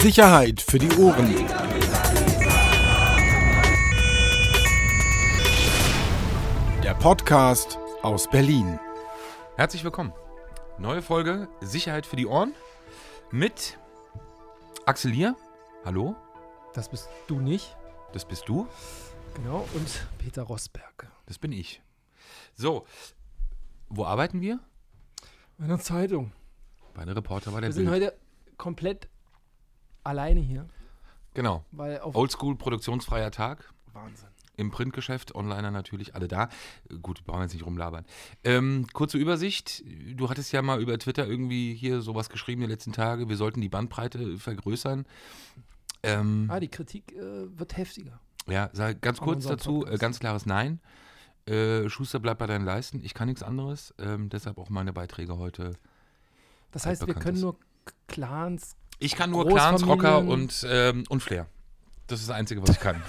Sicherheit für die Ohren. Der Podcast aus Berlin. Herzlich willkommen. Neue Folge Sicherheit für die Ohren mit Axel hier. Hallo, Das bist du nicht. das bist du, Genau. Und Peter Rosberg. das bin ich. So, wo arbeiten wir? Bei einer Zeitung. Bei einer Reporter bei der Wir sind Bild. heute komplett alleine hier, Genau. Oldschool produktionsfreier Tag. Wahnsinn. Im Printgeschäft, Onliner natürlich, alle da. Gut, brauchen wir jetzt nicht rumlabern. Ähm, kurze Übersicht. Du hattest ja mal über Twitter irgendwie hier sowas geschrieben die letzten Tage. Wir sollten die Bandbreite vergrößern. Ähm, Ah, die Kritik äh, wird heftiger. Ja, sag ganz An kurz dazu, äh, ganz klares Nein. Äh, Schuster bleibt bei deinen Leisten. Ich kann nichts anderes. Ähm, deshalb auch meine Beiträge heute. Das heißt, wir können nur Clans. Ich kann nur Clans, Rocker und, ähm, und Flair. Das ist das Einzige, was ich kann.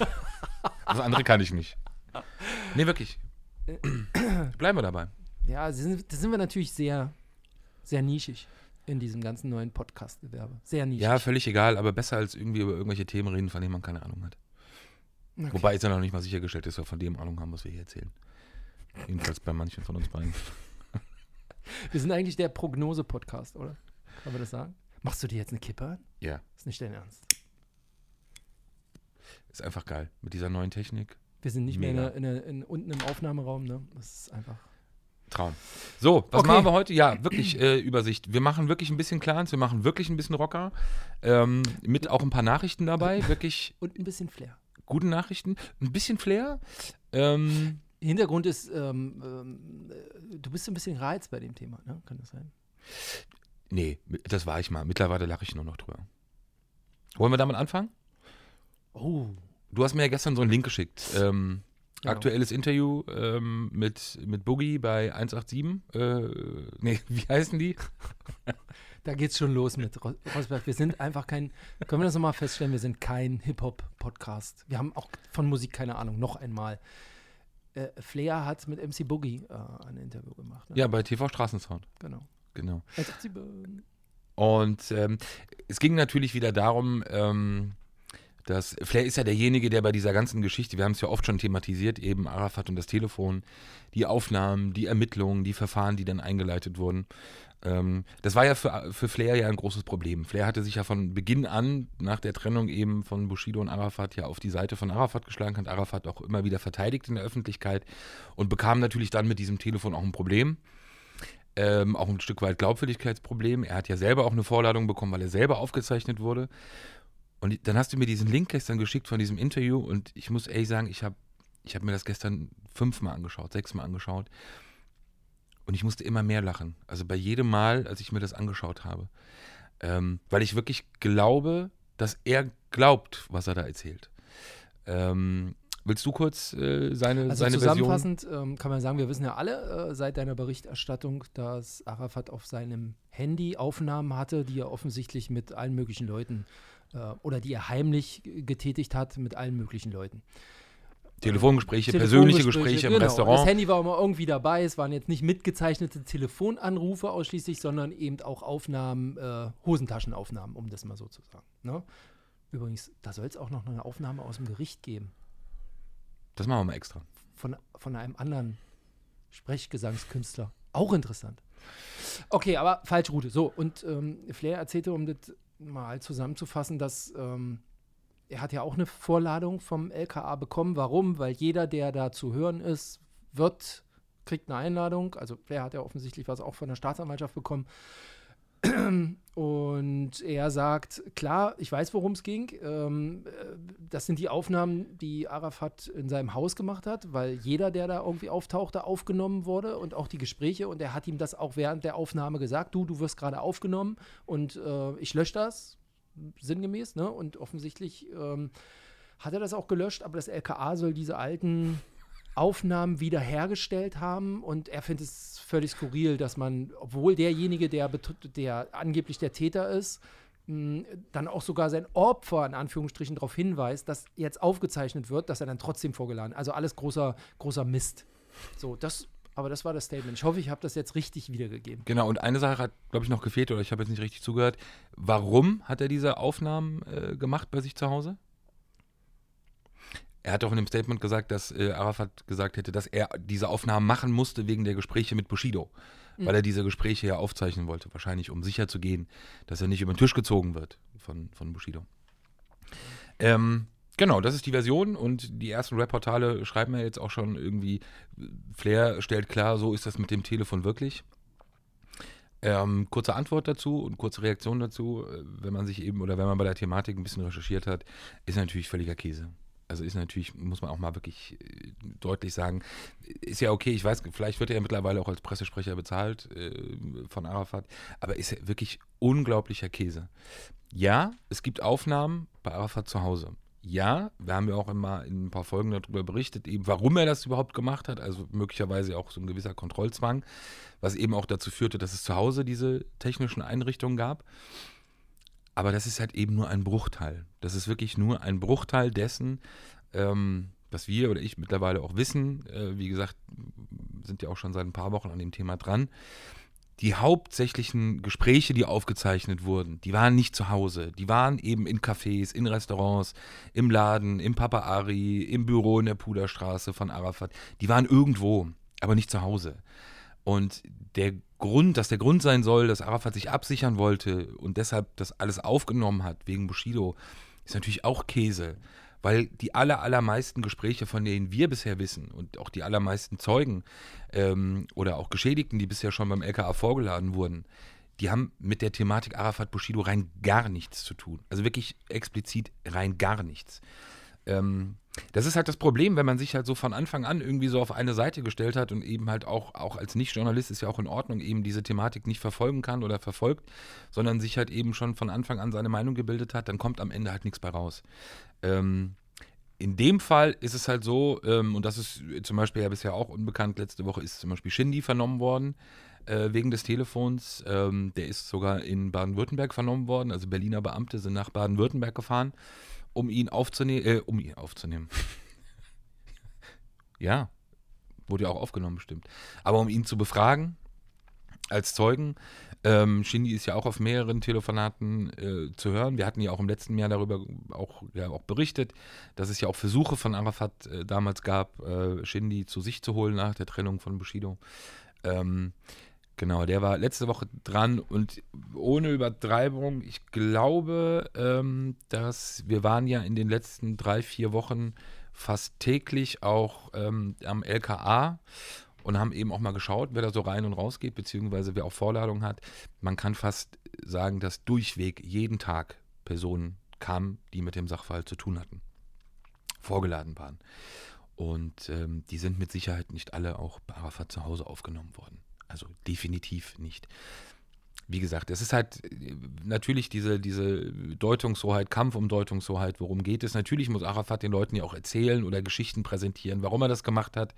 das andere kann ich nicht. Nee, wirklich. Bleiben wir dabei. Ja, sind, da sind wir natürlich sehr, sehr nischig in diesem ganzen neuen Podcast-Gewerbe. Sehr nischig. Ja, völlig egal, aber besser als irgendwie über irgendwelche Themen reden, von denen man keine Ahnung hat. Okay. Wobei ist ja noch nicht mal sichergestellt, dass wir von dem Ahnung haben, was wir hier erzählen. Jedenfalls bei manchen von uns beiden. Wir sind eigentlich der Prognose-Podcast, oder? Kann man das sagen? Machst du dir jetzt eine Kippe an? Ja, ist nicht dein Ernst. ist einfach geil. Mit dieser neuen Technik. Wir sind nicht Mega. mehr in, der- in, der- in, unten im Aufnahmeraum, ne? Das ist einfach. Traum. So, was Okay. machen wir heute? Ja, wirklich äh, Übersicht. Wir machen wirklich ein bisschen Clans, wir machen wirklich ein bisschen Rocker. Ähm, mit auch ein paar Nachrichten dabei. Wirklich Und ein bisschen Flair. gute Nachrichten. Ein bisschen Flair. Ähm, Hintergrund ist, ähm, ähm, äh, du bist ein bisschen reiz bei dem Thema, ne? Kann das sein? Nee, das war ich mal. Mittlerweile lache ich nur noch drüber. Wollen wir damit anfangen? Oh. Du hast mir ja gestern so einen Link geschickt. Ähm, Genau. Aktuelles Interview ähm, mit, mit Boogie bei 187. Äh, nee, wie heißen die? Da geht's schon los mit Ro- Rosberg. Wir sind einfach kein, können wir das nochmal feststellen, wir sind kein Hip-Hop-Podcast. Wir haben auch von Musik keine Ahnung, noch einmal. Äh, Flair hat mit MC Boogie äh, ein Interview gemacht. Ne? Ja, bei TV Straßensound. Genau. Genau. 187. Und ähm, es ging natürlich wieder darum, ähm, dass Flair ist ja derjenige, der bei dieser ganzen Geschichte, wir haben es ja oft schon thematisiert, eben Arafat und das Telefon, die Aufnahmen, die Ermittlungen, die Verfahren, die dann eingeleitet wurden. Ähm, das war ja für, für Flair ja ein großes Problem. Flair hatte sich ja von Beginn an, nach der Trennung eben von Bushido und Arafat, ja auf die Seite von Arafat geschlagen, hat Arafat auch immer wieder verteidigt in der Öffentlichkeit und bekam natürlich dann mit diesem Telefon auch ein Problem ähm, auch ein Stück weit Glaubwürdigkeitsproblem. Er hat ja selber auch eine Vorladung bekommen, weil er selber aufgezeichnet wurde. Und dann hast du mir diesen Link gestern geschickt von diesem Interview und ich muss ehrlich sagen, ich habe ich hab mir das gestern fünfmal angeschaut, sechsmal angeschaut und ich musste immer mehr lachen. Also bei jedem Mal, als ich mir das angeschaut habe. Ähm, weil ich wirklich glaube, dass er glaubt, was er da erzählt. Ähm, willst du kurz äh, seine, Also seine zusammenfassend ähm, kann man sagen, wir wissen ja alle äh, seit deiner Berichterstattung, dass Arafat auf seinem Handy Aufnahmen hatte, die er offensichtlich mit allen möglichen Leuten äh, oder die er heimlich getätigt hat mit allen möglichen Leuten. Telefongespräche, persönliche Telefongespräche, Gespräche im genau. Restaurant. Das Handy war immer irgendwie dabei. Es waren jetzt nicht mitgezeichnete Telefonanrufe ausschließlich, sondern eben auch Aufnahmen, äh, Hosentaschenaufnahmen, um das mal so zu sagen. Ne? Übrigens, da soll es auch noch eine Aufnahme aus dem Gericht geben. Das machen wir mal extra. von, von einem anderen Sprechgesangskünstler. Auch interessant. Okay, aber falsche Route. So, und ähm, Flair erzählte, um das mal zusammenzufassen, dass ähm, er hat ja auch eine Vorladung vom LKA bekommen. Warum? Weil jeder, der da zu hören ist, wird, kriegt eine Einladung. Also Flair hat ja offensichtlich was auch von der Staatsanwaltschaft bekommen. Und er sagt, klar, ich weiß, worum es ging. Ähm, äh, das sind die Aufnahmen, die Arafat in seinem Haus gemacht hat, weil jeder, der da irgendwie auftauchte, aufgenommen wurde und auch die Gespräche. Und er hat ihm das auch während der Aufnahme gesagt, du, du wirst gerade aufgenommen und äh, ich lösche das, sinngemäß. Ne? Und offensichtlich ähm, hat er das auch gelöscht, aber das LKA soll diese alten Aufnahmen wiederhergestellt haben und er findet es völlig skurril, dass man, obwohl derjenige, der, der angeblich der Täter ist, mh, dann auch sogar sein Opfer in Anführungsstrichen darauf hinweist, dass jetzt aufgezeichnet wird, dass er dann trotzdem vorgeladen. Also alles großer, großer Mist. So, das aber das war das Statement. Ich hoffe, ich habe das jetzt richtig wiedergegeben. Genau, und eine Sache hat, glaube ich, noch gefehlt, oder ich habe jetzt nicht richtig zugehört. Warum hat er diese Aufnahmen äh, gemacht bei sich zu Hause? Er hat doch in dem Statement gesagt, dass äh, Arafat gesagt hätte, dass er diese Aufnahmen machen musste wegen der Gespräche mit Bushido. Mhm. Weil er diese Gespräche ja aufzeichnen wollte, wahrscheinlich um sicher zu gehen, dass er nicht über den Tisch gezogen wird von, von Bushido. Ähm, genau, das ist die Version und die ersten Rap-Portale schreiben ja jetzt auch schon irgendwie, Flair stellt klar, so ist das mit dem Telefon wirklich. Ähm, kurze Antwort dazu und kurze Reaktion dazu, äh, wenn man sich eben oder wenn man bei der Thematik ein bisschen recherchiert hat, ist natürlich völliger Käse. Also ist natürlich, muss man auch mal wirklich äh, deutlich sagen, ist ja okay, ich weiß, vielleicht wird er ja mittlerweile auch als Pressesprecher bezahlt äh, von Arafat, aber ist ja wirklich unglaublicher Käse. Ja, es gibt Aufnahmen bei Arafat zu Hause. Ja, wir haben ja auch immer in ein paar Folgen darüber berichtet, eben warum er das überhaupt gemacht hat, also möglicherweise auch so ein gewisser Kontrollzwang, was eben auch dazu führte, dass es zu Hause diese technischen Einrichtungen gab. Aber das ist halt eben nur ein Bruchteil. Das ist wirklich nur ein Bruchteil dessen, ähm, was wir oder ich mittlerweile auch wissen. Äh, wie gesagt, sind ja auch schon seit ein paar Wochen an dem Thema dran. Die hauptsächlichen Gespräche, die aufgezeichnet wurden, die waren nicht zu Hause. Die waren eben in Cafés, in Restaurants, im Laden, im Papa Ari, im Büro in der Puderstraße von Arafat. Die waren irgendwo, aber nicht zu Hause. Und der Grund, dass der Grund sein soll, dass Arafat sich absichern wollte und deshalb das alles aufgenommen hat wegen Bushido, ist natürlich auch Käse. Weil die aller, allermeisten Gespräche, von denen wir bisher wissen und auch die allermeisten Zeugen ähm, oder auch Geschädigten, die bisher schon beim LKA vorgeladen wurden, die haben mit der Thematik Arafat Bushido rein gar nichts zu tun. Also wirklich explizit rein gar nichts. Ähm, das ist halt das Problem, wenn man sich halt so von Anfang an irgendwie so auf eine Seite gestellt hat und eben halt auch, auch als Nicht-Journalist ist ja auch in Ordnung, eben diese Thematik nicht verfolgen kann oder verfolgt, sondern sich halt eben schon von Anfang an seine Meinung gebildet hat, dann kommt am Ende halt nichts bei raus. Ähm, in dem Fall ist es halt so, ähm, und das ist zum Beispiel ja bisher auch unbekannt, letzte Woche ist zum Beispiel Shindy vernommen worden äh, wegen des Telefons. Ähm, der ist sogar in Baden-Württemberg vernommen worden, also Berliner Beamte sind nach Baden-Württemberg gefahren um ihn aufzunehmen, äh, um ihn aufzunehmen. ja, wurde ja auch aufgenommen, bestimmt. Aber um ihn zu befragen als Zeugen. Ähm, Shindy ist ja auch auf mehreren Telefonaten äh, zu hören. Wir hatten ja auch im letzten Jahr darüber auch, ja, auch berichtet, dass es ja auch Versuche von Arafat äh, damals gab, äh, Shindy zu sich zu holen nach der Trennung von Bushido. Ähm, Genau, der war letzte Woche dran und ohne Übertreibung, ich glaube, ähm, dass wir waren ja in den letzten drei, vier Wochen fast täglich auch ähm, am LKA und haben eben auch mal geschaut, wer da so rein und raus geht, beziehungsweise wer auch Vorladung hat. Man kann fast sagen, dass durchweg jeden Tag Personen kamen, die mit dem Sachverhalt zu tun hatten, vorgeladen waren. Und ähm, die sind mit Sicherheit nicht alle auch bei Arafat zu Hause aufgenommen worden. Also definitiv nicht. Wie gesagt, es ist halt äh, natürlich diese, diese Deutungshoheit, Kampf um Deutungshoheit, worum geht es. Natürlich muss Arafat den Leuten ja auch erzählen oder Geschichten präsentieren, warum er das gemacht hat.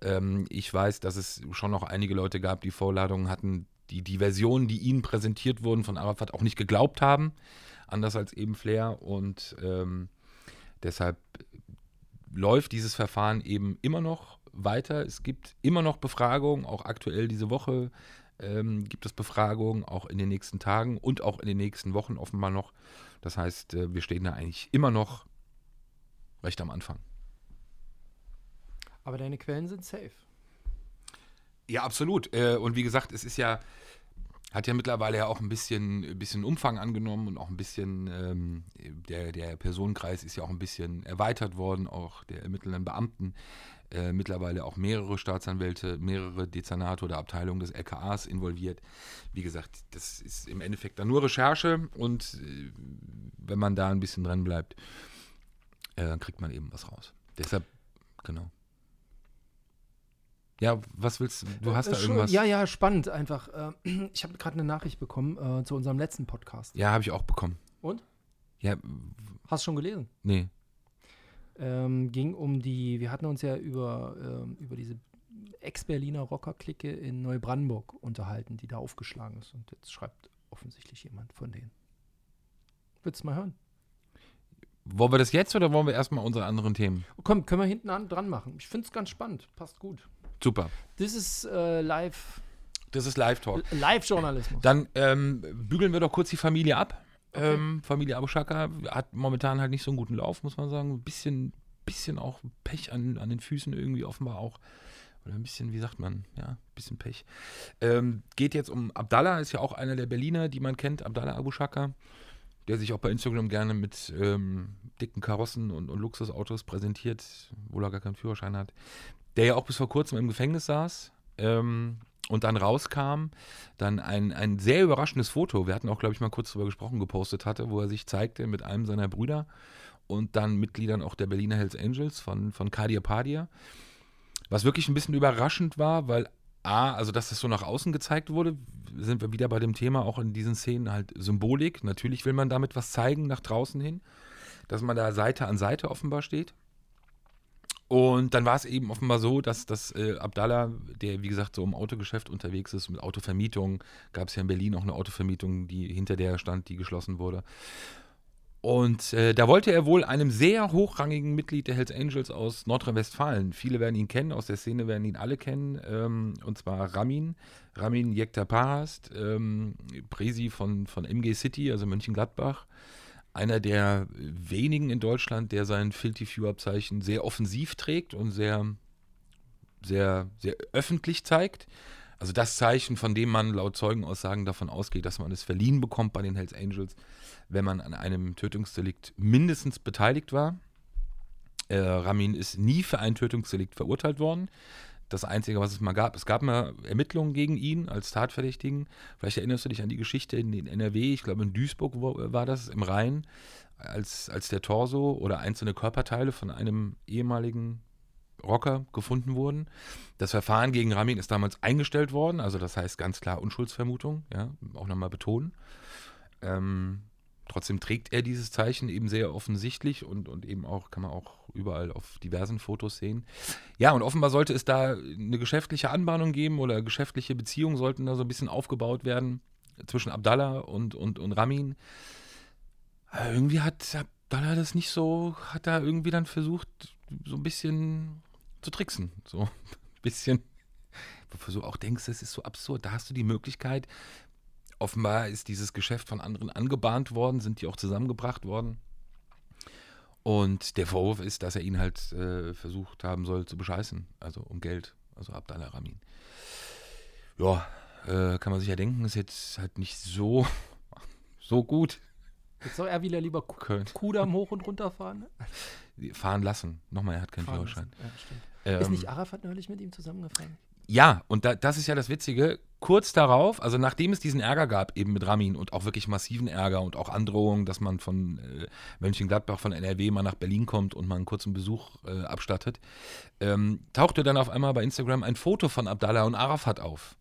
Ähm, ich weiß, dass es schon noch einige Leute gab, die Vorladungen hatten, die die Versionen, die ihnen präsentiert wurden von Arafat, auch nicht geglaubt haben. Anders als eben Flair. Und ähm, deshalb läuft dieses Verfahren eben immer noch weiter. Es gibt immer noch Befragungen, auch aktuell diese Woche ähm, gibt es Befragungen, auch in den nächsten Tagen und auch in den nächsten Wochen offenbar noch. Das heißt, äh, wir stehen da eigentlich immer noch recht am Anfang. Aber deine Quellen sind safe. Ja, absolut. Äh, und wie gesagt, es ist ja, hat ja mittlerweile ja auch ein bisschen, bisschen Umfang angenommen und auch ein bisschen, ähm, der, der Personenkreis ist ja auch ein bisschen erweitert worden, auch der ermittelnden Beamten. Äh, mittlerweile auch mehrere Staatsanwälte, mehrere Dezernate oder Abteilungen des LKAs involviert. Wie gesagt, das ist im Endeffekt dann nur Recherche und äh, wenn man da ein bisschen dran bleibt, äh, dann kriegt man eben was raus. Deshalb, genau. Ja, was willst du? Du hast da äh, irgendwas. Ja, ja, spannend einfach. Äh, ich habe gerade eine Nachricht bekommen äh, zu unserem letzten Podcast. Ja, habe ich auch bekommen. Und? Ja. Hast du schon gelesen? Nee ähm, ging um die, wir hatten uns ja über, ähm, über diese Ex-Berliner Rocker-Clique in Neubrandenburg unterhalten, die da aufgeschlagen ist. Und jetzt schreibt offensichtlich jemand von denen. Willst du mal hören? Wollen wir das jetzt oder wollen wir erstmal unsere anderen Themen? Komm, können wir hinten an dran machen. Ich finde es ganz spannend. Passt gut. Super. Das ist äh, live, Das ist Live-Talk. Live-Journalismus. Dann ähm, bügeln wir doch kurz die Familie ab. Ähm, Familie Abu Shaka hat momentan halt nicht so einen guten Lauf, muss man sagen. Ein bisschen, bisschen auch Pech an, an den Füßen irgendwie offenbar auch. Oder ein bisschen, wie sagt man, ja, ein bisschen Pech. Ähm, geht jetzt um Abdallah, ist ja auch einer der Berliner, die man kennt, Abdallah Abu Shaka, der sich auch bei Instagram gerne mit ähm, dicken Karossen und, und Luxusautos präsentiert, obwohl er gar keinen Führerschein hat. Der ja auch bis vor kurzem im Gefängnis saß. Ähm, und dann rauskam, dann ein, ein sehr überraschendes Foto, wir hatten auch, glaube ich, mal kurz drüber gesprochen, gepostet hatte, wo er sich zeigte mit einem seiner Brüder und dann Mitgliedern auch der Berliner Hells Angels von, von Kadir Padir. Was wirklich ein bisschen überraschend war, weil A, also dass das so nach außen gezeigt wurde, sind wir wieder bei dem Thema auch in diesen Szenen halt Symbolik. Natürlich will man damit was zeigen nach draußen hin, dass man da Seite an Seite offenbar steht. Und dann war es eben offenbar so, dass, dass äh, Abdallah, der wie gesagt so im Autogeschäft unterwegs ist, mit Autovermietung, gab es ja in Berlin auch eine Autovermietung, die hinter der stand, die geschlossen wurde. Und äh, da wollte er wohl einem sehr hochrangigen Mitglied der Hells Angels aus Nordrhein-Westfalen, viele werden ihn kennen, aus der Szene werden ihn alle kennen, ähm, und zwar Ramin, Ramin Yektaparast, ähm, Presi von, von MG City, also Mönchengladbach, einer der wenigen in Deutschland, der sein Filthy Few-Abzeichen sehr offensiv trägt und sehr, sehr, sehr öffentlich zeigt. Also das Zeichen, von dem man laut Zeugenaussagen davon ausgeht, dass man es verliehen bekommt bei den Hells Angels, wenn man an einem Tötungsdelikt mindestens beteiligt war. Äh, Ramin ist nie für ein Tötungsdelikt verurteilt worden. Das Einzige, was es mal gab, es gab mal Ermittlungen gegen ihn als Tatverdächtigen. Vielleicht erinnerst du dich an die Geschichte in, in NRW, ich glaube in Duisburg wo, war das, im Rhein, als, als der Torso oder einzelne Körperteile von einem ehemaligen Rocker gefunden wurden. Das Verfahren gegen Ramin ist damals eingestellt worden, also das heißt ganz klar Unschuldsvermutung, ja, auch nochmal betonen. Ähm, trotzdem trägt er dieses Zeichen eben sehr offensichtlich und, und eben auch, kann man auch überall auf diversen Fotos sehen. Ja, und offenbar sollte es da eine geschäftliche Anbahnung geben oder geschäftliche Beziehungen sollten da so ein bisschen aufgebaut werden zwischen Abdallah und, und, und Ramin. Aber irgendwie hat Abdallah das nicht so, hat da irgendwie dann versucht, so ein bisschen zu tricksen. So ein bisschen, wo du auch denkst, das ist so absurd. Da hast du die Möglichkeit, offenbar ist dieses Geschäft von anderen angebahnt worden, sind die auch zusammengebracht worden. Und der Vorwurf ist, dass er ihn halt äh, versucht haben soll zu bescheißen, also um Geld, also Abdallah Ramin. Ja, äh, kann man sich ja denken, ist jetzt halt nicht so, so gut. Jetzt soll er wieder lieber Köln. Kudamm hoch und runter fahren. ne? Fahren lassen. Nochmal, er hat keinen Fahren Führerschein. Ja. Ähm, ist nicht Arafat neulich mit ihm zusammengefahren? Ja, und da, das ist ja das Witzige. Kurz darauf, also nachdem es diesen Ärger gab, eben mit Ramin und auch wirklich massiven Ärger und auch Androhungen, dass man von äh, Mönchengladbach, von NRW mal nach Berlin kommt und mal einen kurzen Besuch äh, abstattet, ähm, tauchte dann auf einmal bei Instagram ein Foto von Abdallah und Arafat auf.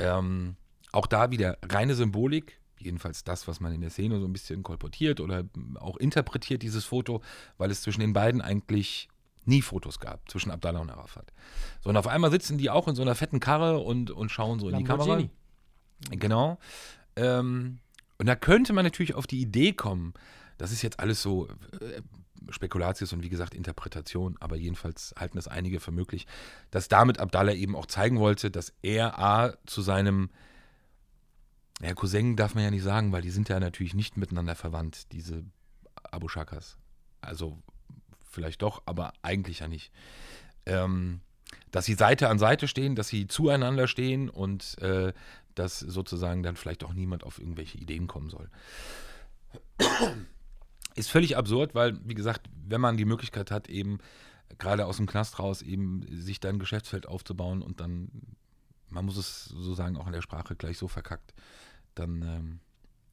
Ähm, auch da wieder reine Symbolik, jedenfalls das, was man in der Szene so ein bisschen kolportiert oder auch interpretiert, dieses Foto, weil es zwischen den beiden eigentlich nie Fotos gab, zwischen Abdallah und Arafat. So, und auf einmal sitzen die auch in so einer fetten Karre und, und schauen so in die Kamera. Genau. Ähm, und da könnte man natürlich auf die Idee kommen, das ist jetzt alles so äh, Spekulatius und wie gesagt Interpretation, aber jedenfalls halten es einige für möglich, dass damit Abdallah eben auch zeigen wollte, dass er A zu seinem ja, Cousin darf man ja nicht sagen, weil die sind ja natürlich nicht miteinander verwandt, diese Abu Shakas. Also vielleicht doch, aber eigentlich ja nicht. Ähm, dass sie Seite an Seite stehen, dass sie zueinander stehen und äh, dass sozusagen dann vielleicht auch niemand auf irgendwelche Ideen kommen soll. Ist völlig absurd, weil, wie gesagt, wenn man die Möglichkeit hat, eben gerade aus dem Knast raus, eben sich dann ein Geschäftsfeld aufzubauen und dann, man muss es sozusagen auch in der Sprache gleich so verkackt, dann ähm,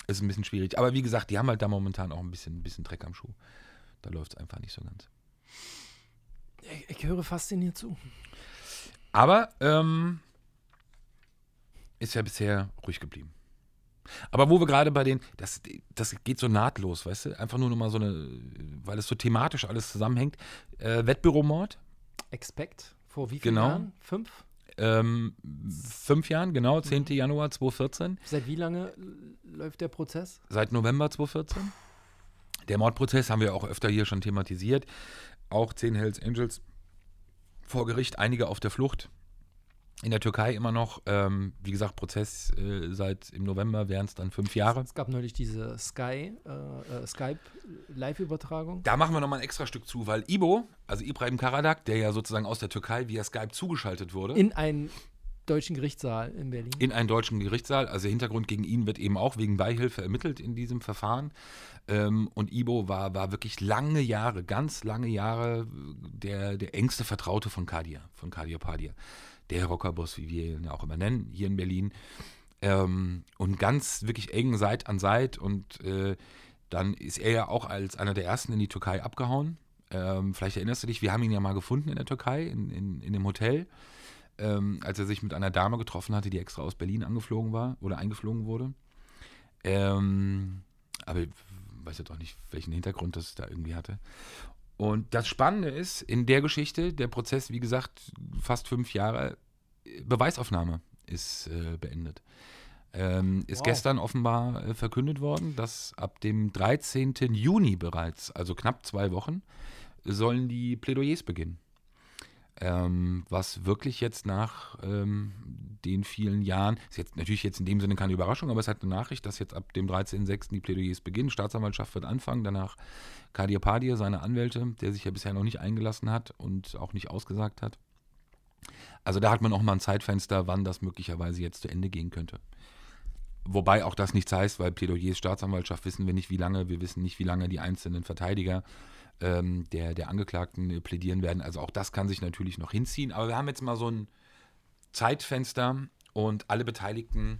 ist es ein bisschen schwierig. Aber wie gesagt, die haben halt da momentan auch ein bisschen, ein bisschen Dreck am Schuh. Da läuft es einfach nicht so ganz. Ich, ich höre fasziniert zu. Aber ähm, ist ja bisher ruhig geblieben. Aber wo wir gerade bei den, das, das geht so nahtlos, weißt du? Einfach nur noch mal so eine, weil es so thematisch alles zusammenhängt. Äh, Wettbüromord, Expect. Vor wie vielen Genau. Jahren? Fünf? ähm, fünf Jahren, genau, 10. Januar 2014, Seit wie lange läuft der Prozess? seit November 2014. Der Mordprozess haben wir auch öfter hier schon thematisiert. Auch 10 Hells Angels vor Gericht, einige auf der Flucht. In der Türkei immer noch, ähm, wie gesagt, Prozess äh, seit im November wären es dann fünf Jahre. Es gab neulich diese Sky, äh, äh, Skype-Live-Übertragung. Da machen wir nochmal ein extra Stück zu, weil Ibo, also Ibrahim Karadak, der ja sozusagen aus der Türkei via Skype zugeschaltet wurde, In einen deutschen Gerichtssaal in Berlin. in einen deutschen Gerichtssaal. Also der Hintergrund gegen ihn wird eben auch wegen Beihilfe ermittelt in diesem Verfahren. Ähm, und Ibo war, war wirklich lange Jahre, ganz lange Jahre der, der engste Vertraute von Kadir, von Kadir Padir. Der Rockerboss, wie wir ihn ja auch immer nennen, hier in Berlin. Ähm, und ganz wirklich eng Seit an Seit. Und äh, dann ist er ja auch als einer der ersten in die Türkei abgehauen. Ähm, vielleicht erinnerst du dich, wir haben ihn ja mal gefunden in der Türkei, in, in, in dem Hotel ähm, als er sich mit einer Dame getroffen hatte, die extra aus Berlin angeflogen war oder eingeflogen wurde. Ähm, aber ich weiß jetzt auch nicht, welchen Hintergrund das da irgendwie hatte. Und das Spannende ist, in der Geschichte, der Prozess, wie gesagt, fast fünf Jahre, Beweisaufnahme ist äh, beendet. Ähm, ist Wow. gestern offenbar äh, verkündet worden, dass ab dem 13. Juni bereits, also knapp zwei Wochen, sollen die Plädoyers beginnen. Ähm, was wirklich jetzt nach ähm, den vielen Jahren, ist jetzt natürlich jetzt in dem Sinne keine Überraschung, aber es hat eine Nachricht, dass jetzt ab dem 13.06. die Plädoyers beginnen. Staatsanwaltschaft wird anfangen, danach Kadir Padir, seine Anwälte, der sich ja bisher noch nicht eingelassen hat und auch nicht ausgesagt hat. Also da hat man auch mal ein Zeitfenster, wann das möglicherweise jetzt zu Ende gehen könnte. Wobei auch das nichts heißt, weil Plädoyers Staatsanwaltschaft wissen wir nicht, wie lange, wir wissen nicht, wie lange die einzelnen Verteidiger ähm, der, der Angeklagten plädieren werden. Also auch das kann sich natürlich noch hinziehen. Aber wir haben jetzt mal so ein Zeitfenster und alle Beteiligten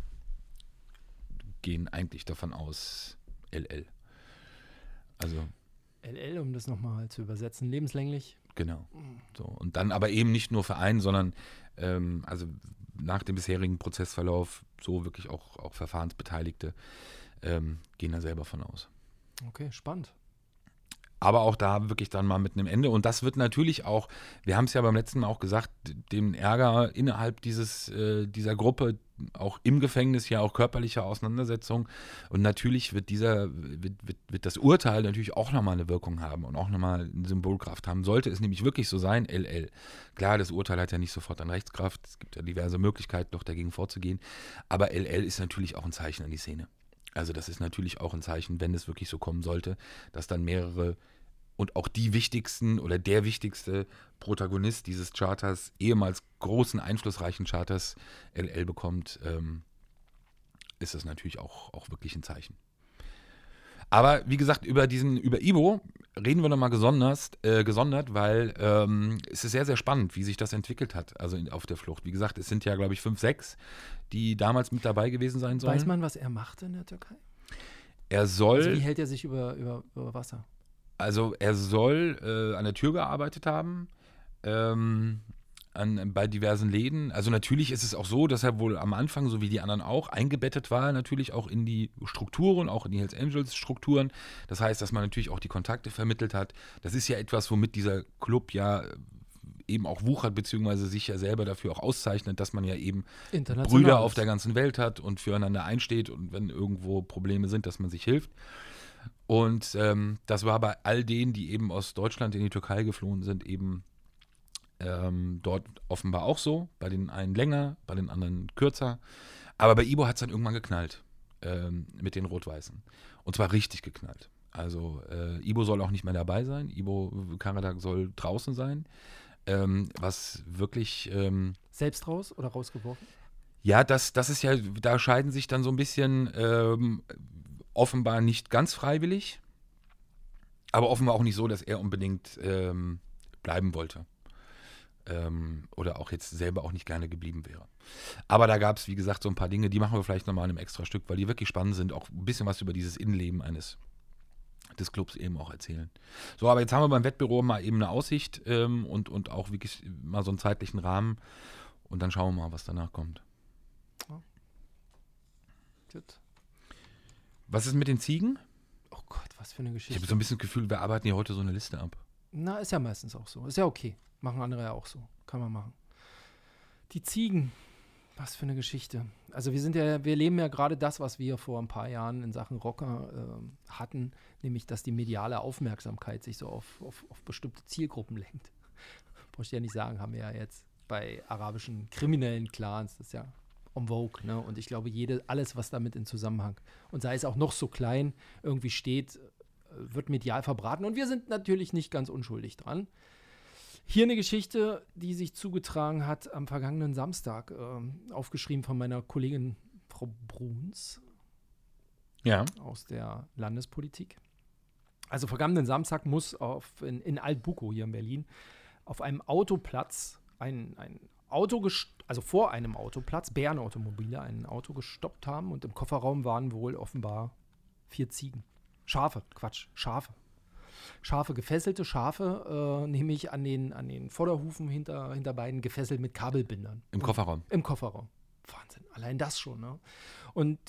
gehen eigentlich davon aus, LL. Also LL, um das nochmal zu übersetzen, lebenslänglich. Genau. So. Und dann aber eben nicht nur für einen, sondern ähm, also nach dem bisherigen Prozessverlauf so wirklich auch, auch Verfahrensbeteiligte ähm, gehen da selber von aus. Okay, spannend. Aber auch da wirklich dann mal mit einem Ende. Und das wird natürlich auch, wir haben es ja beim letzten Mal auch gesagt, den Ärger innerhalb dieses, äh, dieser Gruppe, auch im Gefängnis, ja auch körperliche Auseinandersetzung. Und natürlich wird dieser, wird, wird, wird das Urteil natürlich auch nochmal eine Wirkung haben und auch nochmal eine Symbolkraft haben. Sollte es nämlich wirklich so sein, LL. Klar, das Urteil hat ja nicht sofort an Rechtskraft. Es gibt ja diverse Möglichkeiten, doch dagegen vorzugehen. Aber LL ist natürlich auch ein Zeichen an die Szene. Also das ist natürlich auch ein Zeichen, wenn es wirklich so kommen sollte, dass dann mehrere und auch die wichtigsten oder der wichtigste Protagonist dieses Charters, ehemals großen, einflussreichen Charters, LL bekommt, ähm, ist das natürlich auch, auch wirklich ein Zeichen. Aber wie gesagt, über diesen, über Ivo reden wir nochmal gesondert, äh, gesondert, weil ähm, es ist sehr, sehr spannend, wie sich das entwickelt hat, also in, auf der Flucht. Wie gesagt, es sind ja, glaube ich, fünf, sechs, die damals mit dabei gewesen sein sollen. Weiß man, was er machte in der Türkei? er soll. Also wie hält er sich über, über, über Wasser? Also er soll äh, an der Tür gearbeitet haben, ähm, an, bei diversen Läden. Also natürlich ist es auch so, dass er wohl am Anfang, so wie die anderen auch, eingebettet war, natürlich auch in die Strukturen, auch in die Hells Angels Strukturen. Das heißt, dass man natürlich auch die Kontakte vermittelt hat. Das ist ja etwas, womit dieser Club ja eben auch wuchert, beziehungsweise sich ja selber dafür auch auszeichnet, dass man ja eben. Brüder auf der ganzen Welt hat und füreinander einsteht und wenn irgendwo Probleme sind, dass man sich hilft. Und ähm, das war bei all denen, die eben aus Deutschland in die Türkei geflohen sind, eben ähm, dort offenbar auch so. Bei den einen länger, bei den anderen kürzer. Aber bei Ibo hat es dann irgendwann geknallt ähm, mit den Rot-Weißen. Und zwar richtig geknallt. Also äh, Ibo soll auch nicht mehr dabei sein. Ibo Karadak soll draußen sein. Ähm, was wirklich ähm, Selbst raus oder rausgeworfen? ja, das, das ist ja, da scheiden sich dann so ein bisschen ähm, offenbar nicht ganz freiwillig, aber offenbar auch nicht so, dass er unbedingt ähm, bleiben wollte. Ähm, oder auch jetzt selber auch nicht gerne geblieben wäre. Aber da gab es, wie gesagt, so ein paar Dinge, die machen wir vielleicht nochmal in einem extra Stück, weil die wirklich spannend sind, auch ein bisschen was über dieses Innenleben eines des Clubs eben auch erzählen. So, aber jetzt haben wir beim Wettbüro mal eben eine Aussicht ähm, und, und auch wirklich mal so einen zeitlichen Rahmen und dann schauen wir mal, was danach kommt. Gut. Was ist mit den Ziegen? Oh Gott, was für eine Ich Geschichte. habe so ein bisschen das Gefühl, wir arbeiten hier heute so eine Liste ab. Na, ist ja meistens auch so. Ist ja okay. Machen andere ja auch so. Kann man machen. Die Ziegen. Was für eine Geschichte. Also wir sind ja, wir leben ja gerade das, was wir vor ein paar Jahren in Sachen Rocker ähm, hatten, nämlich dass die mediale Aufmerksamkeit sich so auf, auf, auf bestimmte Zielgruppen lenkt. Brauche ich ja nicht sagen, haben wir ja jetzt bei arabischen kriminellen Clans. Das ist ja en vogue, ne? Und ich glaube, jede, alles, was damit in Zusammenhang und sei es auch noch so klein irgendwie steht, äh, wird medial verbraten. Und wir sind natürlich nicht ganz unschuldig dran. Hier eine Geschichte, die sich zugetragen hat am vergangenen Samstag, ähm, aufgeschrieben von meiner Kollegin Frau Bruns Ja. aus der Landespolitik. Also vergangenen Samstag muss auf, in, in Altbuko hier in Berlin auf einem Autoplatz ein, ein Auto, also vor einem Autoplatz, Bären Automobile, ein Auto gestoppt haben und im Kofferraum waren wohl offenbar vier Ziegen. Schafe, Quatsch, Schafe. Schafe, gefesselte Schafe, äh, nämlich an den, an den Vorderhufen hinter, hinter beiden gefesselt mit Kabelbindern. Im Und- Kofferraum. im Kofferraum. Wahnsinn, allein das schon. Ne? Und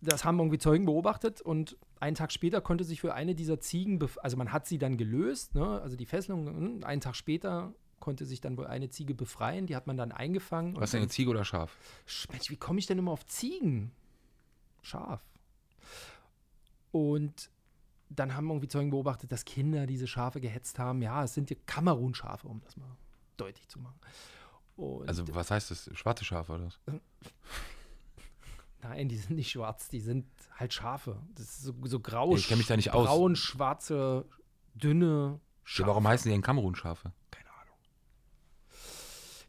das haben irgendwie Zeugen beobachtet und einen Tag später konnte sich für eine dieser Ziegen, also man hat sie dann gelöst, ne? also die Fesselung, hm, einen Tag später konnte sich dann wohl eine Ziege befreien, die hat man dann eingefangen. Was denn, und eine Ziege oder Schaf? Sch- Mensch, wie komme ich denn immer auf Ziegen? Schaf. Und dann haben irgendwie Zeugen beobachtet, dass Kinder diese Schafe gehetzt haben. Ja, es sind ja Kamerun-Schafe, um das mal deutlich zu machen. Und Also, was heißt das? Schwarze Schafe oder was? Nein, die sind nicht schwarz, die sind halt Schafe. Das ist so, so grau, Ich kenn mich da nicht aus. braun, schwarze, dünne Ja, Schafe. warum heißen die denn Kamerun-Schafe?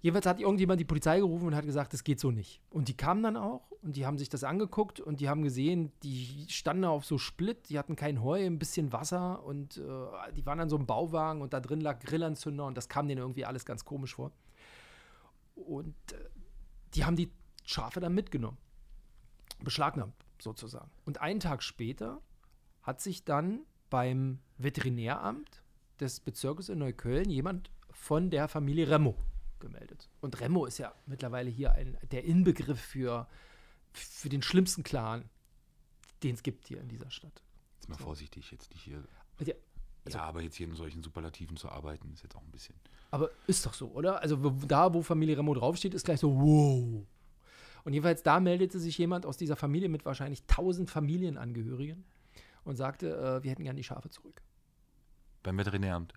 Jedenfalls hat irgendjemand die Polizei gerufen und hat gesagt, das geht so nicht. Und die kamen dann auch und die haben sich das angeguckt und die haben gesehen, die standen auf so Split, die hatten kein Heu, ein bisschen Wasser und äh, die waren an so einem Bauwagen und da drin lag Grillanzünder und das kam denen irgendwie alles ganz komisch vor. Und äh, die haben die Schafe dann mitgenommen. Beschlagnahmt sozusagen. Und einen Tag später hat sich dann beim Veterinäramt des Bezirkes in Neukölln jemand von der Familie Remo gemeldet. Und Remo ist ja mittlerweile hier ein, der Inbegriff für, für den schlimmsten Clan, den es gibt hier in dieser Stadt. Jetzt mal vorsichtig, jetzt nicht hier. Ja, Also- ja, aber jetzt hier in solchen Superlativen zu arbeiten, ist jetzt auch ein bisschen. Aber ist doch so, oder? Also da, wo Familie Remo draufsteht, ist gleich so, wow. Und jedenfalls da meldete sich jemand aus dieser Familie mit wahrscheinlich 1000 Familienangehörigen und sagte, äh, wir hätten gern die Schafe zurück. Beim Veterinäramt.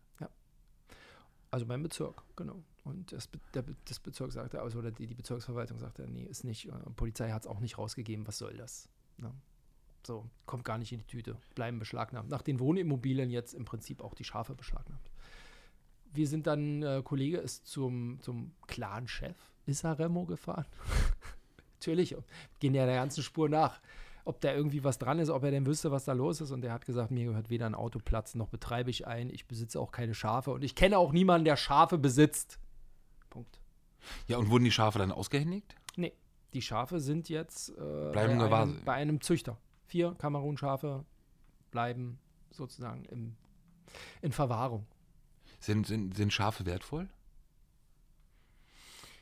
Also beim Bezirk, genau. Und das, der, das Bezirk sagte, also oder die, die Bezirksverwaltung sagte, nee, ist nicht. Äh, Polizei hat es auch nicht rausgegeben, was soll das? Ne? So, kommt gar nicht in die Tüte, bleiben beschlagnahmt. Nach den Wohnimmobilien jetzt im Prinzip auch die Schafe beschlagnahmt. Wir sind dann, äh, Kollege ist zum, zum Clan-Chef Remo gefahren. Natürlich, gehen ja der ganzen Spur nach. Ob da irgendwie was dran ist, ob er denn wüsste, was da los ist. Und der hat gesagt, mir gehört weder ein Autoplatz noch betreibe ich einen. Ich besitze auch keine Schafe und ich kenne auch niemanden, der Schafe besitzt. Punkt. Ja, und wurden die Schafe dann ausgehändigt? Nee, die Schafe sind jetzt äh, Bleiben bei, einem, bei einem Züchter. Vier Kamerun-Schafe bleiben sozusagen im, in Verwahrung. Sind, sind, sind Schafe wertvoll?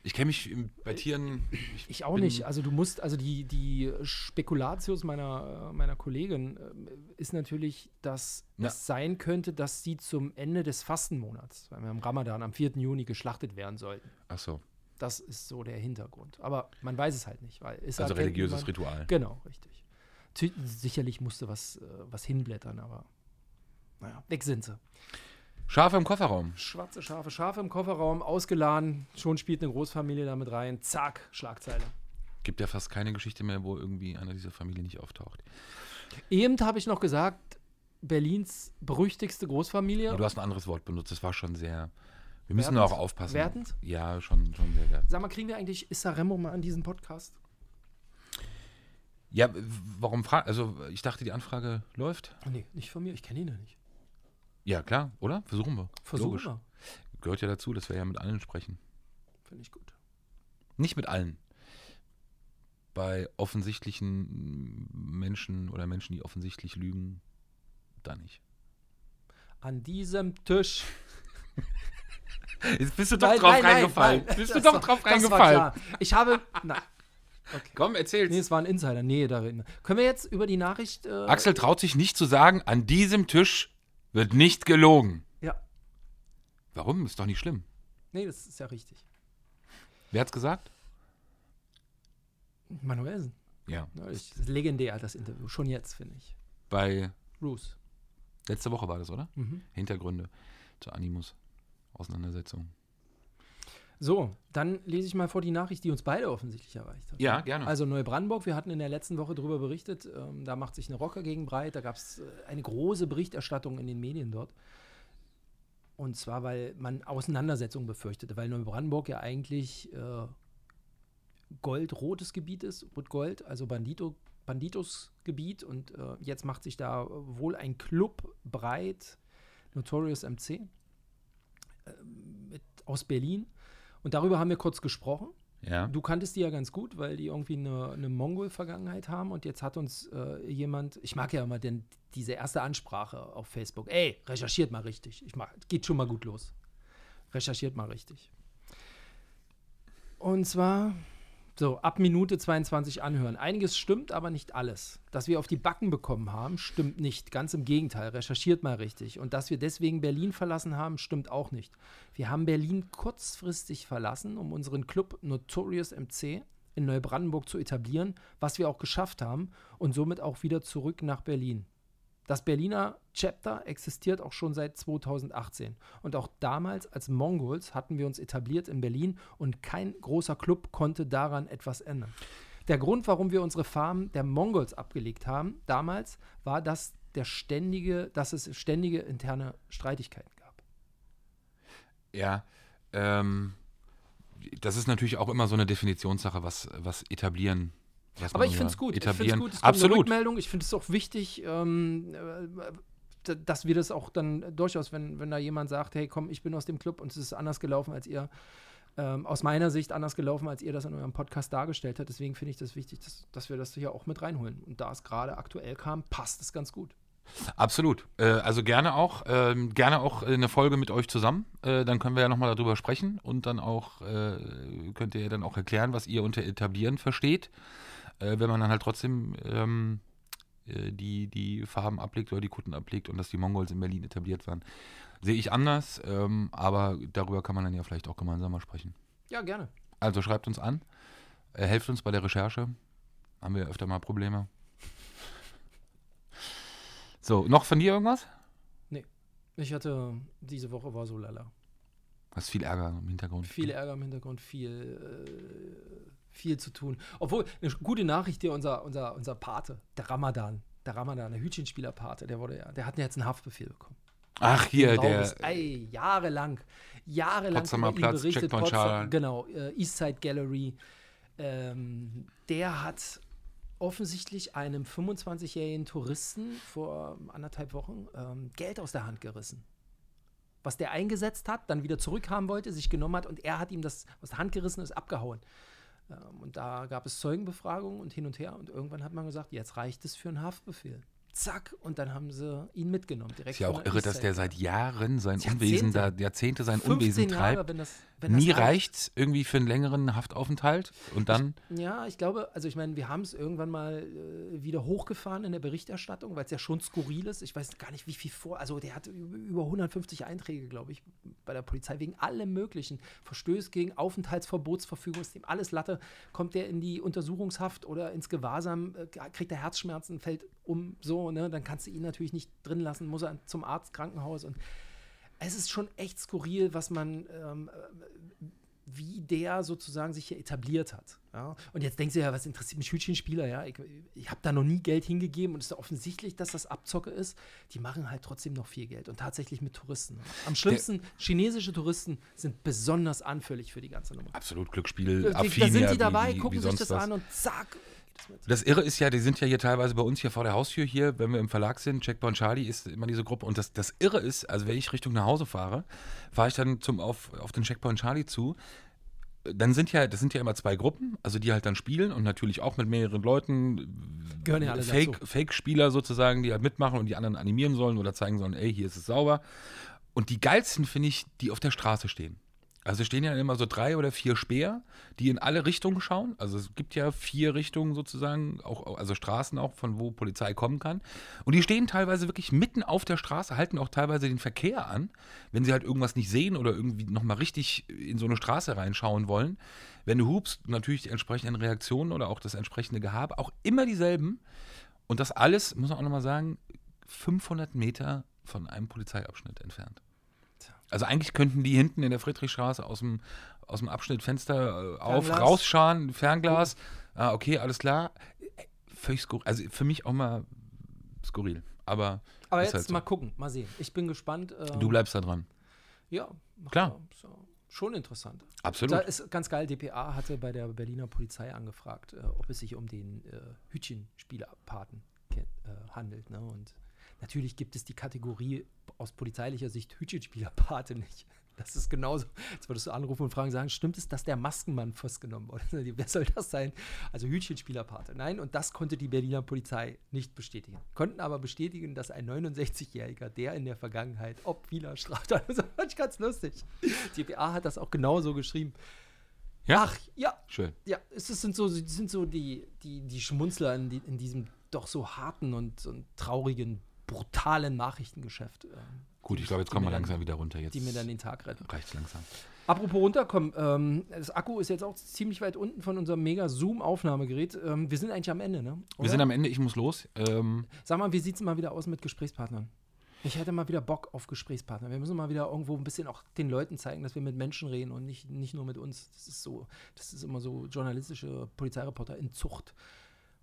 Ich kenne mich im- bei Tieren. Ich auch bin- nicht. Also du musst, also die, die Spekulatius meiner, äh, meiner Kollegin ähm, ist natürlich, dass Ja. es sein könnte, dass sie zum Ende des Fastenmonats, weil wir am Ramadan am 4. Juni geschlachtet werden sollten. Ach so, Das ist so der Hintergrund. Aber man weiß es halt nicht, weil ist also halt religiöses niemand- Ritual. Genau, richtig. Sicherlich musste was, äh, was hinblättern, aber naja, weg sind sie. Schafe im Kofferraum. Schwarze Schafe, Schafe im Kofferraum, ausgeladen, schon spielt eine Großfamilie damit rein, zack, Schlagzeile. Gibt ja fast keine Geschichte mehr, wo irgendwie einer dieser Familie nicht auftaucht. Eben habe ich noch gesagt, Berlins berüchtigste Großfamilie. Ja, du hast ein anderes Wort benutzt, das war schon sehr. Wir müssen Wertend? auch aufpassen. Wertend? Ja, schon, schon sehr wertend. Sag mal, kriegen wir eigentlich Issa Remo mal an diesen Podcast? Ja, warum frage Also, ich dachte, die Anfrage läuft. Oh, nee, nicht von mir, ich kenne ihn ja nicht. Ja, klar, oder? Versuchen wir. Versuchen Logisch. wir. Gehört ja dazu, dass wir ja mit allen sprechen. Finde ich gut. Nicht mit allen. Bei offensichtlichen Menschen oder Menschen, die offensichtlich lügen, da nicht. An diesem Tisch. Jetzt bist du Nein, nein, nein, nein, Bist du doch war- drauf reingefallen. Ich habe. Nein. Okay. Komm, erzähl's. Nee, es war ein Insider. Nee, darin. Können wir jetzt über die Nachricht. Äh, Axel traut sich nicht zu sagen, an diesem Tisch wird nicht gelogen. Ja. Warum? Ist doch nicht schlimm. Nee, das ist ja richtig. Wer hat's gesagt? Manuelsen. Ja. Ist legendär, das Interview. Schon jetzt, finde ich. Bei Bruce. letzte Woche war das, oder? Mhm. Hintergründe zur Animus. So, dann lese ich mal vor die Nachricht, die uns beide offensichtlich erreicht hat. Ja, gerne. Also Neubrandenburg, wir hatten in der letzten Woche darüber berichtet, ähm, da macht sich eine Rocker gegen breit, da gab es äh, eine große Berichterstattung in den Medien dort. Und zwar, weil man Auseinandersetzungen befürchtete, weil Neubrandenburg ja eigentlich äh, goldrotes Gebiet ist, Rot-Gold, also Bandito, Banditos-Gebiet. Und äh, jetzt macht sich da wohl ein Club breit, Notorious MC, äh, mit, aus Berlin. Und darüber haben wir kurz gesprochen. Ja. Du kanntest die ja ganz gut, weil die irgendwie eine, eine Mongol-Vergangenheit haben. Und jetzt hat uns äh, jemand, ich mag ja immer den, diese erste Ansprache auf Facebook. Ey, recherchiert mal richtig. Ich mag, geht schon mal gut los. Recherchiert mal richtig. Und zwar so, ab Minute 22 anhören. Einiges stimmt, aber nicht alles. Dass wir auf die Backen bekommen haben, stimmt nicht. Ganz im Gegenteil. Recherchiert mal richtig. Und dass wir deswegen Berlin verlassen haben, stimmt auch nicht. Wir haben Berlin kurzfristig verlassen, um unseren Club Notorious MC in Neubrandenburg zu etablieren, was wir auch geschafft haben und somit auch wieder zurück nach Berlin. Das Berliner Chapter existiert auch schon seit 2018. Und auch damals als Mongols hatten wir uns etabliert in Berlin und kein großer Club konnte daran etwas ändern. Der Grund, warum wir unsere Farm der Mongols abgelegt haben, damals, war, dass, der ständige, dass es ständige interne Streitigkeiten gab. Ja, ähm, das ist natürlich auch immer so eine Definitionssache, was, was etablieren was Aber ich finde es gut. Ich Etablieren. finde es gut. Es Absolut. Rückmeldung. Ich finde es auch wichtig, ähm, äh, dass wir das auch dann durchaus, wenn, wenn da jemand sagt, hey, komm, ich bin aus dem Club und es ist anders gelaufen, als ihr, ähm, aus meiner Sicht anders gelaufen, als ihr das in eurem Podcast dargestellt habt. Deswegen finde ich das wichtig, dass, dass wir das hier auch mit reinholen. Und da es gerade aktuell kam, passt es ganz gut. Absolut. Äh, also gerne auch, ähm, gerne auch äh, eine Folge mit euch zusammen. Äh, dann können wir ja nochmal darüber sprechen und dann auch äh, könnt ihr ja dann auch erklären, was ihr unter etablieren versteht. Äh, wenn man dann halt trotzdem ähm, äh, die, die Farben ablegt oder die Kutten ablegt und dass die Mongols in Berlin etabliert waren. Sehe ich anders, ähm, aber darüber kann man dann ja vielleicht auch gemeinsam mal sprechen. Ja, gerne. Also schreibt uns an, äh, helft uns bei der Recherche. Haben wir öfter mal Probleme. So, noch von dir irgendwas? Ich hatte, diese Woche war so lala. Hast viel Ärger im Hintergrund. Viel Ärger im Hintergrund, viel, äh, viel zu tun. Obwohl, eine gute Nachricht hier, unser, unser, unser Pate, der Ramadan, der Ramadan, der Hütchenspieler Pate, der wurde ja, der hat jetzt einen Haftbefehl bekommen. Ach, hier, der. Ey, jahrelang, jahrelang Potsdamer über ihn Platz, berichtet, Potsdam-. Genau, äh, Eastside Gallery. Ähm, der hat offensichtlich einem 25-jährigen Touristen vor anderthalb Wochen ähm, Geld aus der Hand gerissen. Was der eingesetzt hat, dann wieder zurückhaben wollte, sich genommen hat und er hat ihm das aus der Hand gerissen und ist abgehauen. Ähm, und da gab es Zeugenbefragungen und hin und her und irgendwann hat man gesagt, jetzt reicht es für einen Haftbefehl. Zack, und dann haben sie ihn mitgenommen. Direkt Ist ja auch irre, dass der seit Jahren sein Jahrzehnte. Unwesen da, Jahrzehnte sein 15 Unwesen Jahre, treibt. wenn das, wenn Nie reicht's irgendwie für einen längeren Haftaufenthalt und dann. Ja, ich glaube, also ich meine, wir haben es irgendwann mal äh, wieder hochgefahren in der Berichterstattung, weil es ja schon skurril ist. Ich weiß gar nicht, wie viel vor. Also der hat über 150 Einträge, glaube ich, bei der Polizei wegen allem möglichen. Verstöß gegen Aufenthaltsverbotsverfügung, ist ihm alles Latte. Kommt der in die Untersuchungshaft oder ins Gewahrsam, äh, kriegt er Herzschmerzen, fällt um so, ne? Dann kannst du ihn natürlich nicht drin lassen, muss er zum Arzt, Krankenhaus und es ist schon echt skurril, was man, ähm, äh, wie der sozusagen sich hier etabliert hat. Ja? Und jetzt denkst du ja, was interessiert mich Hütchenspieler? Ja? Ich, ich habe da noch nie Geld hingegeben und es ist offensichtlich, dass das Abzocke ist. Die machen halt trotzdem noch viel Geld und tatsächlich mit Touristen. Am schlimmsten, chinesische Touristen sind besonders anfällig für die ganze Nummer. Absolut Da, Glücksspiel, da affin, sind ja, die dabei, wie, gucken wie sich das was. an und zack. Das Irre ist ja, die sind ja hier teilweise bei uns hier vor der Haustür hier, wenn wir im Verlag sind. Checkpoint Charlie ist immer diese Gruppe. Und das, das Irre ist, also wenn ich Richtung nach Hause fahre, fahre ich dann zum, auf, auf den Checkpoint Charlie zu. Dann sind ja, das sind ja immer zwei Gruppen, also die halt dann spielen und natürlich auch mit mehreren Leuten. Gehören ja alle Fake, dazu. Fake-Spieler sozusagen, die halt mitmachen und die anderen animieren sollen oder zeigen sollen, ey, hier ist es sauber. Und die geilsten finde ich, die auf der Straße stehen. Also stehen ja immer so drei oder vier Speer, die in alle Richtungen schauen. Also es gibt ja vier Richtungen sozusagen, auch, also Straßen auch, von wo Polizei kommen kann. Und die stehen teilweise wirklich mitten auf der Straße, halten auch teilweise den Verkehr an, wenn sie halt irgendwas nicht sehen oder irgendwie nochmal richtig in so eine Straße reinschauen wollen. Wenn du hupst, natürlich die entsprechenden Reaktionen oder auch das entsprechende Gehabe, auch immer dieselben. Und das alles, muss man auch nochmal sagen, 500 Meter von einem Polizeiabschnitt entfernt. Also eigentlich könnten die hinten in der Friedrichstraße aus dem, aus dem Abschnittfenster äh, auf, Fernglas. rausschauen, Fernglas. Ah, okay, alles klar. Völlig skurril. Also für mich auch mal skurril. Aber, Aber jetzt halt so. mal gucken, mal sehen. Ich bin gespannt. ähm, du bleibst da dran. Ja, Klar. So, schon interessant. Absolut. Da ist ganz geil, DPA hatte bei der Berliner Polizei angefragt, äh, ob es sich um den äh, Hütchenspielerpaten äh, handelt. Ne? Und natürlich gibt es die Kategorie aus polizeilicher Sicht Hütchenspielerpate nicht. Das ist genauso, als würdest du anrufen und fragen, sagen, stimmt es, dass der Maskenmann festgenommen wurde? Wer soll das sein? Also Hütchenspielerpate. Nein, und das konnte die Berliner Polizei nicht bestätigen. Konnten aber bestätigen, dass ein 69-Jähriger, der in der Vergangenheit ob vieler Straftaten, das fand ich ganz lustig. Die DPA hat das auch genauso geschrieben. Ja? Ach, ja, Schön. ja, es sind so, sind so die, die, die Schmunzler in, die, in diesem doch so harten und, und traurigen, brutalen Nachrichtengeschäft. ähm, Gut, ich glaube, jetzt kommen wir dann- langsam wieder runter. Jetzt Die mir dann den Tag retten. reicht's langsam. Apropos runterkommen, ähm, das Akku ist jetzt auch ziemlich weit unten von unserem mega Zoom-Aufnahmegerät. Ähm, wir sind eigentlich am Ende, ne? Wir sind am Ende, ich muss los. Ähm, Sag mal, wie sieht es mal wieder aus mit Gesprächspartnern? Ich hätte mal wieder Bock auf Gesprächspartner. Wir müssen mal wieder irgendwo ein bisschen auch den Leuten zeigen, dass wir mit Menschen reden und nicht, nicht nur mit uns. Das ist so, das ist immer so journalistische Polizeireporter in Zucht.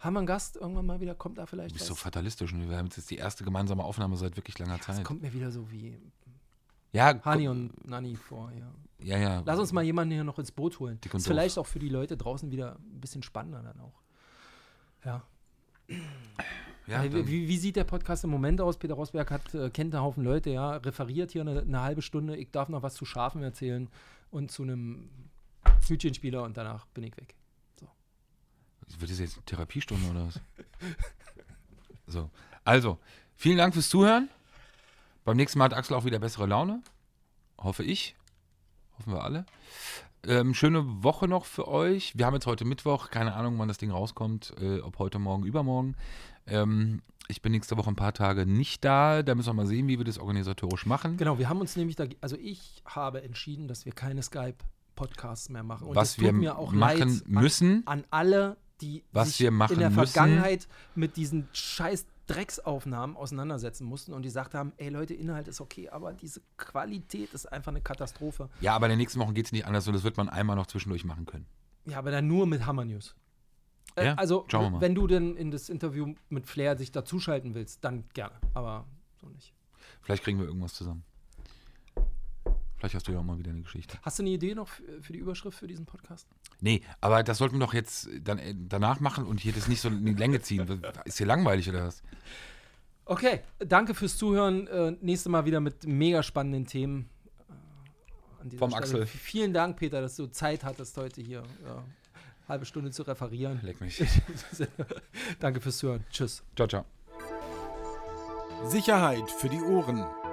Haben wir einen Gast irgendwann mal wieder? Kommt da vielleicht du bist was? so fatalistisch. Und wir haben jetzt die erste gemeinsame Aufnahme seit wirklich langer das Zeit. kommt mir wieder so wie Ja, Hani und Nani vor. Ja. ja, ja. Lass uns mal jemanden hier noch ins Boot holen. Dick ist vielleicht auch für die Leute draußen wieder ein bisschen spannender dann auch. Ja. ja, Äh, dann, wie, wie sieht der Podcast im Moment aus? Peter Rosberg hat, äh, kennt einen Haufen Leute, ja, referiert hier eine, eine halbe Stunde. Ich darf noch was zu Schafen erzählen und zu einem Hütchenspieler und danach bin ich weg. Wird das jetzt eine Therapiestunde oder was? so. Also, vielen Dank fürs Zuhören. Beim nächsten Mal hat Axel auch wieder bessere Laune. Hoffe ich. Hoffen wir alle. Ähm, schöne Woche noch für euch. Wir haben jetzt heute Mittwoch. Keine Ahnung, wann das Ding rauskommt. Äh, ob heute, morgen, übermorgen. Ähm, ich bin nächste Woche ein paar Tage nicht da. Da müssen wir mal sehen, wie wir das organisatorisch machen. Genau, wir haben uns nämlich da, also ich habe entschieden, dass wir keine Skype-Podcasts mehr machen. Und Was wir mir auch machen leid müssen. An, an alle, die Was sich wir machen in der müssen. Vergangenheit mit diesen scheiß Drecksaufnahmen auseinandersetzen mussten und die gesagt haben, ey Leute, Inhalt ist okay, aber diese Qualität ist einfach eine Katastrophe. Ja, aber in den nächsten Wochen geht es nicht anders und das wird man einmal noch zwischendurch machen können. Ja, aber dann nur mit Hammer News. Äh, Ja, also, wenn du denn in das Interview mit Flair sich dazuschalten willst, dann gerne. Aber so nicht. Vielleicht kriegen wir irgendwas zusammen. Vielleicht hast du ja auch mal wieder eine Geschichte. Hast du eine Idee noch für, die Überschrift für diesen Podcast? Nee, aber das sollten wir doch jetzt dann äh, danach machen und hier das nicht so in die Länge ziehen. Ist hier langweilig oder was? Okay, danke fürs Zuhören. Äh, nächste Mal wieder mit mega spannenden Themen. Äh, Vom Axel. V- Vielen Dank, Peter, dass du Zeit hattest, heute hier ja, halbe Stunde zu referieren. Leck mich. danke fürs Zuhören. Tschüss. Ciao, ciao. Sicherheit für die Ohren.